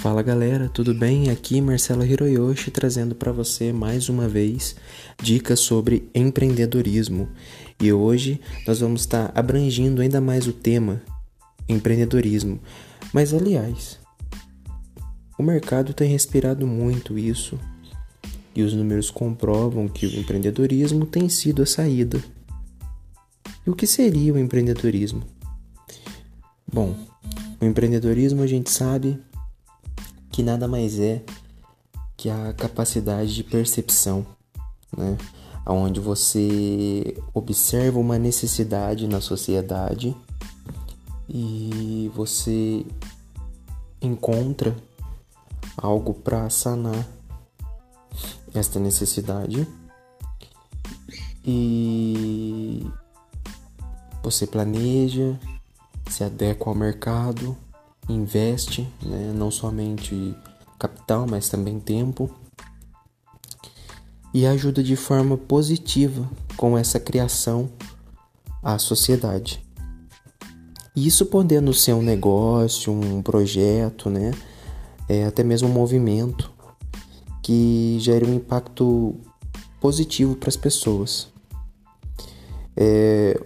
Fala galera, tudo bem? Aqui Marcelo Hiroyoshi trazendo para você mais uma vez dicas sobre empreendedorismo. E hoje nós vamos estar abrangindo ainda mais o tema empreendedorismo. Mas aliás, o mercado tem respirado muito isso e os números comprovam que o empreendedorismo tem sido a saída. E o que seria o empreendedorismo? Bom, o empreendedorismo a gente sabe que nada mais é que a capacidade de percepção, né? Onde você observa uma necessidade na sociedade e você encontra algo para sanar esta necessidade e você planeja, se adequa ao mercado investe, né, não somente capital, mas também tempo, e ajuda de forma positiva com essa criação à sociedade. Isso podendo ser um negócio, um projeto, né, é, até mesmo um movimento que gere um impacto positivo para as pessoas. É,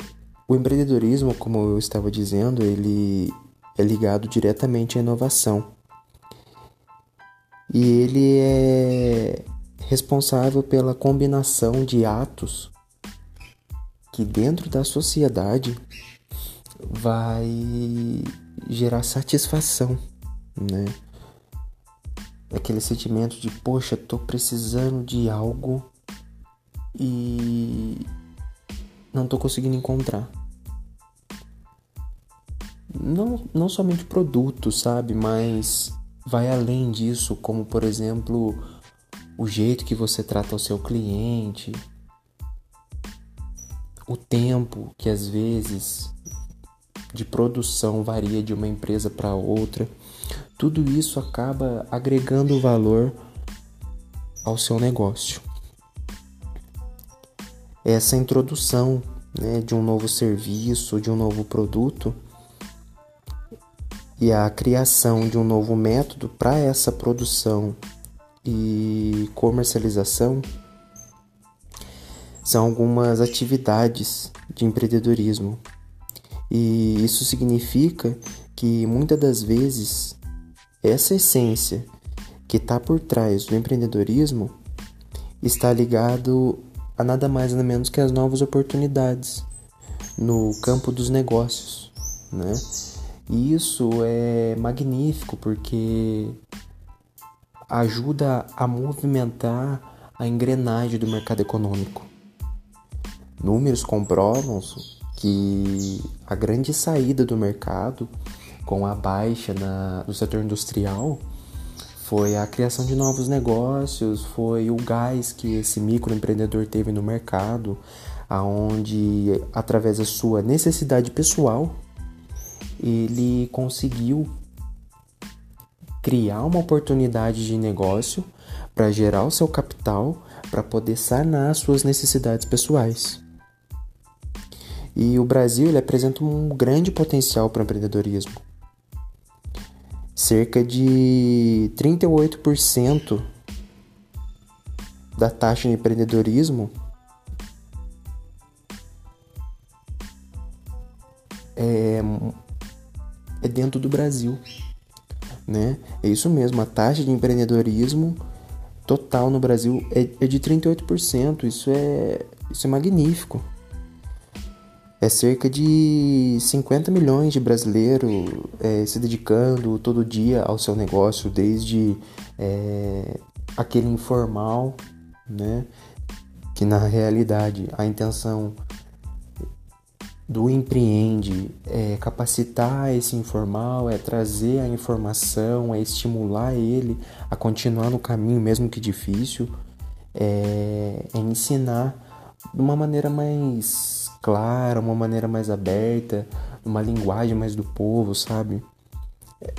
o empreendedorismo, como eu estava dizendo, ele é ligado diretamente à inovação. E ele é responsável pela combinação de atos que dentro da sociedade vai gerar satisfação, né? Aquele sentimento de, poxa, tô precisando de algo e não tô conseguindo encontrar não, não somente produtos, sabe? Mas vai além disso, como por exemplo o jeito que você trata o seu cliente, o tempo que às vezes de produção varia de uma empresa para outra. Tudo isso acaba agregando valor ao seu negócio. Essa introdução né, de um novo serviço, de um novo produto, e a criação de um novo método para essa produção e comercialização são algumas atividades de empreendedorismo. E isso significa que muitas das vezes essa essência que está por trás do empreendedorismo está ligado a nada mais nada menos que as novas oportunidades no campo dos negócios, né? E isso é magnífico porque ajuda a movimentar a engrenagem do mercado econômico. Números comprovam que a grande saída do mercado com a baixa na, no setor industrial foi a criação de novos negócios, foi o gás que esse microempreendedor teve no mercado, aonde através da sua necessidade pessoal ele conseguiu criar uma oportunidade de negócio para gerar o seu capital para poder sanar suas necessidades pessoais. E o Brasil ele apresenta um grande potencial para o empreendedorismo. Cerca de 38% da taxa de empreendedorismo é é dentro do Brasil. Né? É isso mesmo, a taxa de empreendedorismo total no Brasil é, é de 38%. Isso é, isso é magnífico. É cerca de 50 milhões de brasileiros é, se dedicando todo dia ao seu negócio, desde é, aquele informal, né? que na realidade a intenção do empreende é capacitar esse informal, é trazer a informação, é estimular ele a continuar no caminho, mesmo que difícil, é, é ensinar de uma maneira mais clara, uma maneira mais aberta, uma linguagem mais do povo, sabe? É,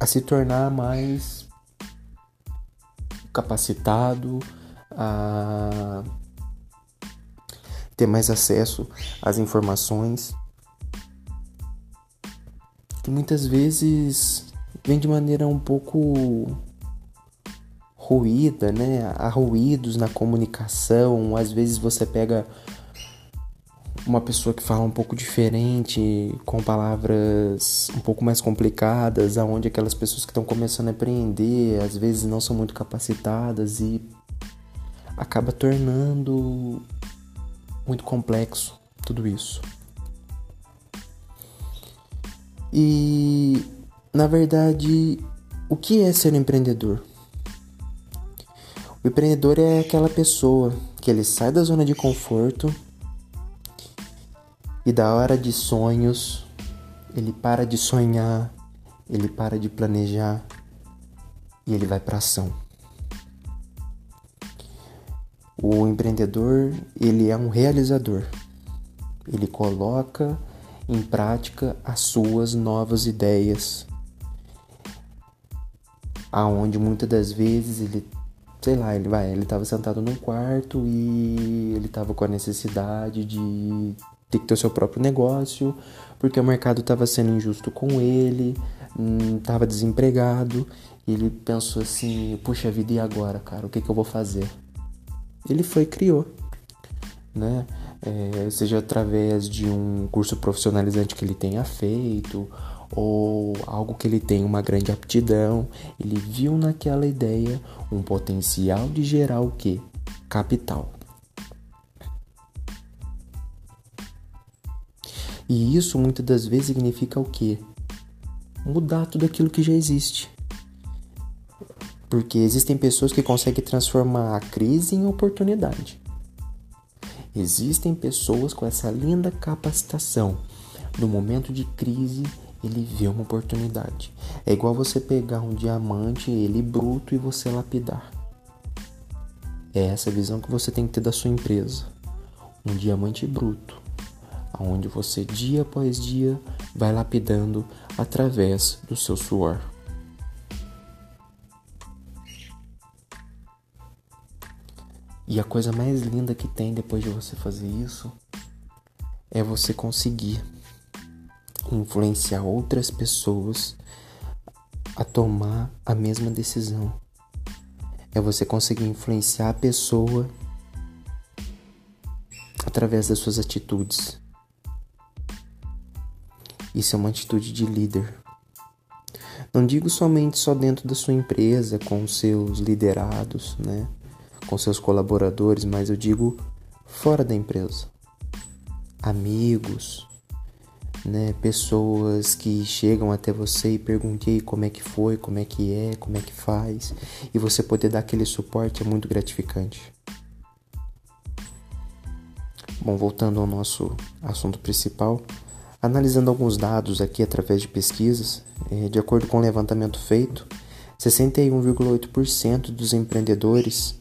a se tornar mais capacitado, a ter mais acesso às informações que muitas vezes vem de maneira um pouco ruída, né? Há ruídos na comunicação. Às vezes você pega uma pessoa que fala um pouco diferente, com palavras um pouco mais complicadas, aonde aquelas pessoas que estão começando a aprender, às vezes não são muito capacitadas e acaba tornando muito complexo tudo isso. E na verdade, o que é ser empreendedor? O empreendedor é aquela pessoa que ele sai da zona de conforto e da hora de sonhos, ele para de sonhar, ele para de planejar e ele vai para ação. O empreendedor, ele é um realizador. Ele coloca em prática as suas novas ideias. Aonde muitas das vezes ele, sei lá, ele vai, ele estava sentado num quarto e ele estava com a necessidade de ter que ter o seu próprio negócio, porque o mercado estava sendo injusto com ele, estava hum, desempregado, e ele pensou assim, puxa vida, e agora, cara, o que, que eu vou fazer? Ele foi criou, né? é, seja através de um curso profissionalizante que ele tenha feito ou algo que ele tenha uma grande aptidão, ele viu naquela ideia um potencial de gerar o que? Capital. E isso muitas das vezes significa o que? Mudar tudo aquilo que já existe. Porque existem pessoas que conseguem transformar a crise em oportunidade. Existem pessoas com essa linda capacitação. No momento de crise, ele vê uma oportunidade. É igual você pegar um diamante, ele bruto, e você lapidar. É essa visão que você tem que ter da sua empresa. Um diamante bruto, onde você dia após dia vai lapidando através do seu suor. E a coisa mais linda que tem depois de você fazer isso é você conseguir influenciar outras pessoas a tomar a mesma decisão. É você conseguir influenciar a pessoa através das suas atitudes. Isso é uma atitude de líder. Não digo somente só dentro da sua empresa, com os seus liderados, né? Com seus colaboradores, mas eu digo fora da empresa. Amigos, né, pessoas que chegam até você e perguntem como é que foi, como é que é, como é que faz, e você poder dar aquele suporte é muito gratificante. Bom, voltando ao nosso assunto principal, analisando alguns dados aqui através de pesquisas, é, de acordo com o levantamento feito, 61,8% dos empreendedores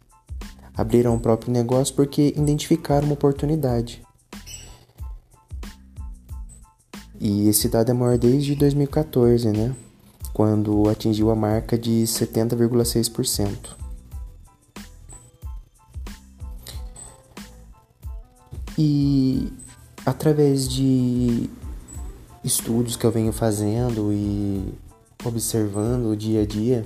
abriram o próprio negócio porque identificaram uma oportunidade. E esse dado é maior desde 2014, né? Quando atingiu a marca de 70,6%. E através de estudos que eu venho fazendo e observando o dia a dia,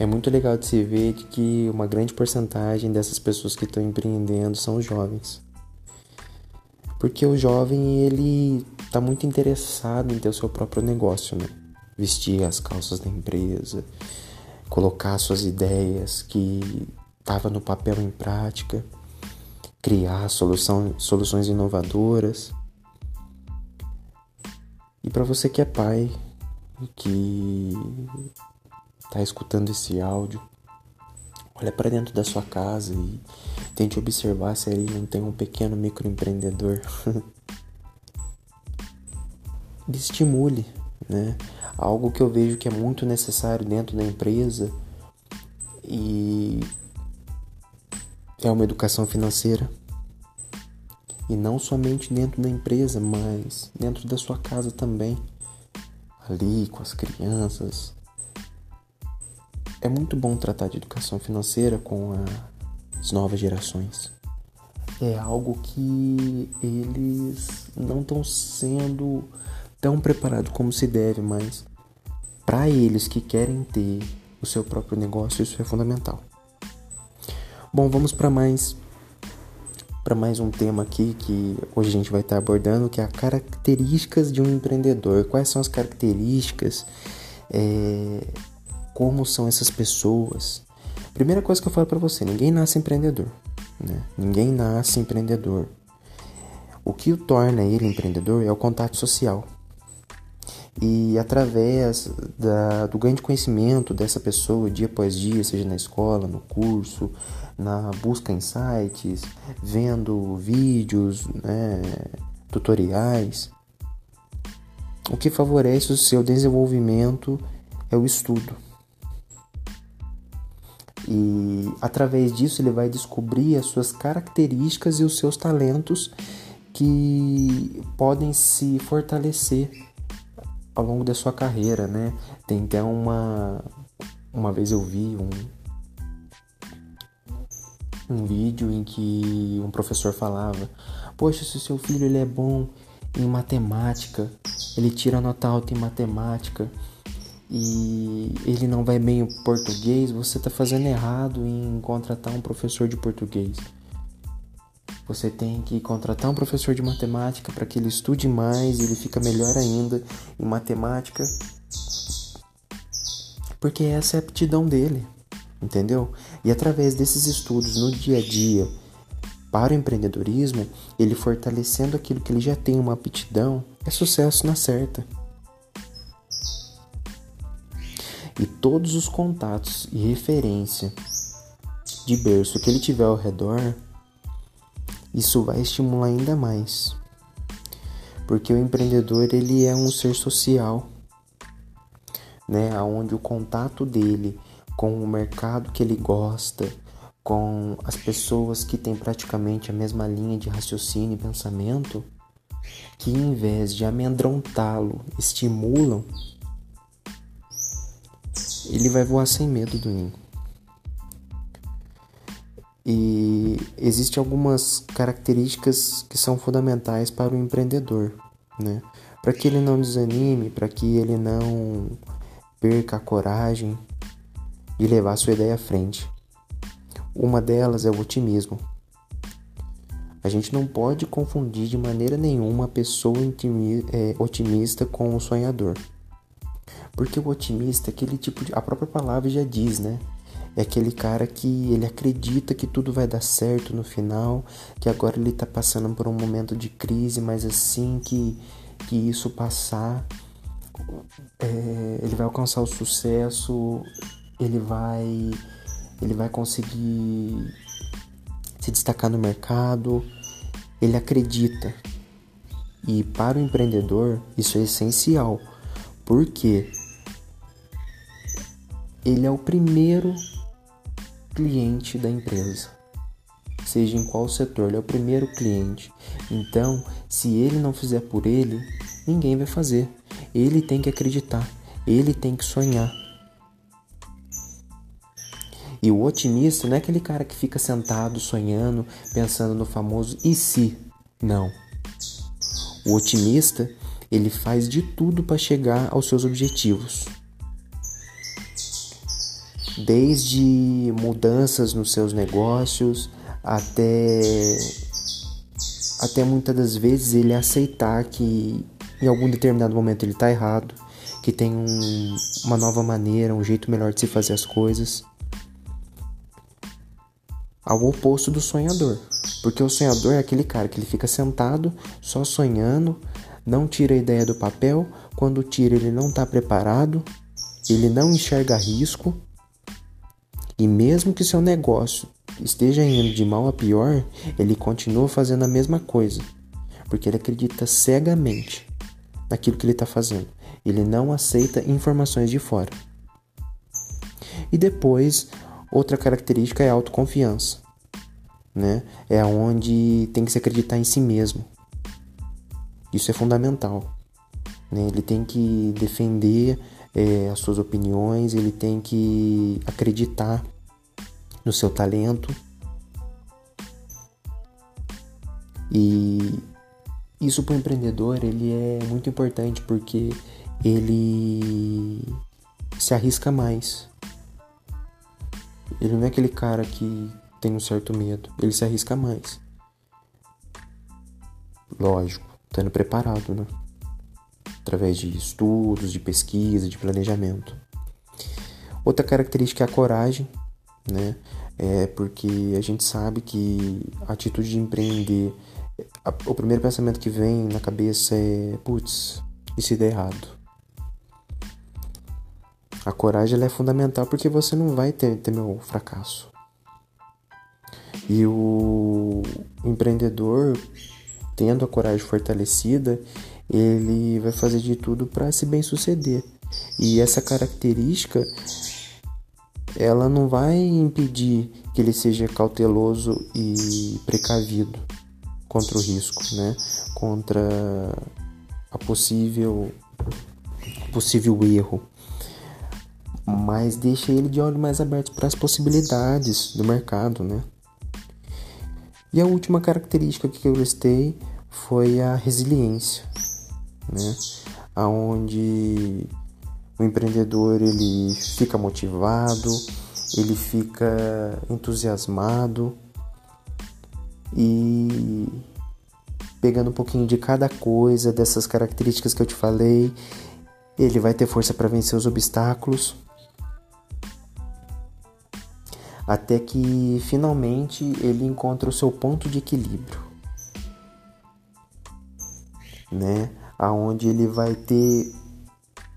é muito legal de se ver que uma grande porcentagem dessas pessoas que estão empreendendo são jovens. Porque o jovem, ele está muito interessado em ter o seu próprio negócio, né? Vestir as calças da empresa, colocar suas ideias que estava no papel em prática, criar solução, soluções inovadoras. E para você que é pai, que está escutando esse áudio, olha para dentro da sua casa e tente observar se ali não tem um pequeno microempreendedor. Estimule, né? Algo que eu vejo que é muito necessário dentro da empresa e é uma educação financeira. E não somente dentro da empresa, mas dentro da sua casa também. Ali com as crianças, é muito bom tratar de educação financeira com as novas gerações. É algo que eles não estão sendo tão preparado como se deve, mas para eles que querem ter o seu próprio negócio, isso é fundamental. Bom, vamos para mais para mais um tema aqui que hoje a gente vai estar abordando, que é as características de um empreendedor. Quais são as características? É, como são essas pessoas? Primeira coisa que eu falo para você: ninguém nasce empreendedor. Né? Ninguém nasce empreendedor. O que o torna ele empreendedor é o contato social. E através da, do ganho de conhecimento dessa pessoa dia após dia, seja na escola, no curso, na busca em sites, vendo vídeos, né, tutoriais, o que favorece o seu desenvolvimento é o estudo. E através disso ele vai descobrir as suas características e os seus talentos que podem se fortalecer ao longo da sua carreira, né? Tem até uma uma vez eu vi um um vídeo em que um professor falava: "Poxa, se o seu filho ele é bom em matemática, ele tira nota alta em matemática e ele não vai bem em português, você está fazendo errado em contratar um professor de português." Você tem que contratar um professor de matemática para que ele estude mais e ele fica melhor ainda em matemática. Porque essa é a aptidão dele, entendeu? E através desses estudos no dia a dia para o empreendedorismo, ele fortalecendo aquilo que ele já tem uma aptidão, é sucesso na certa. E todos os contatos e referência de berço que ele tiver ao redor isso vai estimular ainda mais. Porque o empreendedor ele é um ser social, né, aonde o contato dele com o mercado que ele gosta, com as pessoas que têm praticamente a mesma linha de raciocínio e pensamento, que em vez de amedrontá-lo, estimulam, ele vai voar sem medo do ninho. E existem algumas características que são fundamentais para o empreendedor, né? Para que ele não desanime, para que ele não perca a coragem de levar sua ideia à frente. Uma delas é o otimismo. A gente não pode confundir de maneira nenhuma a pessoa é, otimista com o sonhador. Porque o otimista é aquele tipo de. A própria palavra já diz, né? É aquele cara que ele acredita que tudo vai dar certo no final, que agora ele tá passando por um momento de crise, mas assim que, que isso passar, é, ele vai alcançar o sucesso, ele vai, ele vai conseguir se destacar no mercado, ele acredita. E para o empreendedor isso é essencial, porque ele é o primeiro cliente da empresa. Seja em qual setor, ele é o primeiro cliente. Então, se ele não fizer por ele, ninguém vai fazer. Ele tem que acreditar, ele tem que sonhar. E o otimista não é aquele cara que fica sentado sonhando, pensando no famoso e se? Não. O otimista, ele faz de tudo para chegar aos seus objetivos desde mudanças nos seus negócios até até muitas das vezes ele aceitar que em algum determinado momento ele está errado, que tem um, uma nova maneira, um jeito melhor de se fazer as coisas. Ao oposto do sonhador, porque o sonhador é aquele cara que ele fica sentado só sonhando, não tira a ideia do papel, quando tira ele não está preparado, ele não enxerga risco e mesmo que seu negócio esteja indo de mal a pior, ele continua fazendo a mesma coisa, porque ele acredita cegamente naquilo que ele está fazendo. Ele não aceita informações de fora. E depois, outra característica é a autoconfiança, né? É onde tem que se acreditar em si mesmo. Isso é fundamental. Né? Ele tem que defender é, as suas opiniões, ele tem que acreditar no seu talento. E isso para o empreendedor ele é muito importante porque ele se arrisca mais. Ele não é aquele cara que tem um certo medo, ele se arrisca mais. Lógico, estando preparado, né? Através de estudos, de pesquisa, de planejamento. Outra característica é a coragem, né? É porque a gente sabe que a atitude de empreender, a, o primeiro pensamento que vem na cabeça é: putz, e se der errado? A coragem é fundamental porque você não vai ter, ter meu fracasso. E o empreendedor, tendo a coragem fortalecida, ele vai fazer de tudo para se bem suceder. E essa característica ela não vai impedir que ele seja cauteloso e precavido contra o risco, né? Contra a possível possível erro mas deixa ele de olho mais aberto para as possibilidades do mercado, né? E a última característica que eu listei foi a resiliência, né? Aonde o empreendedor ele fica motivado, ele fica entusiasmado e pegando um pouquinho de cada coisa dessas características que eu te falei, ele vai ter força para vencer os obstáculos até que finalmente ele encontra o seu ponto de equilíbrio, né? Aonde ele vai ter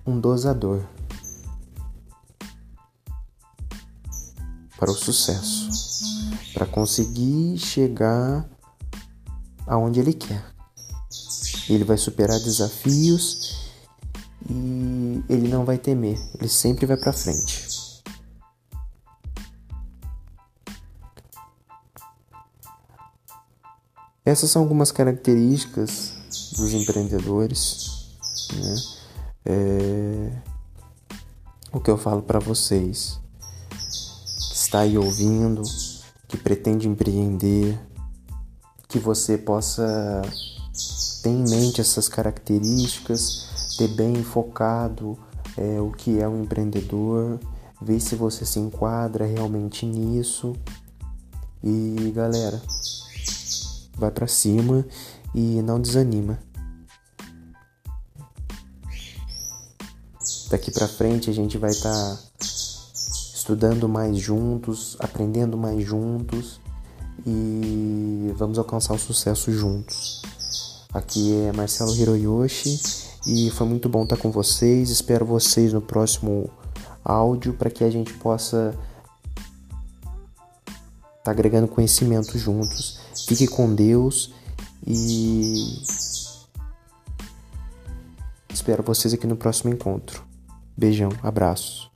um dosador para o sucesso, para conseguir chegar aonde ele quer. Ele vai superar desafios e ele não vai temer, ele sempre vai para frente. Essas são algumas características dos empreendedores, né? É... O que eu falo para vocês que está aí ouvindo, que pretende empreender, que você possa ter em mente essas características, ter bem focado é, o que é um empreendedor, ver se você se enquadra realmente nisso. E galera, vai para cima e não desanima. Daqui para frente a gente vai estar tá estudando mais juntos, aprendendo mais juntos e vamos alcançar o sucesso juntos. Aqui é Marcelo Hiroyoshi e foi muito bom estar tá com vocês. Espero vocês no próximo áudio para que a gente possa estar tá agregando conhecimento juntos Fique com Deus e espero vocês aqui no próximo encontro. Beijão, abraços.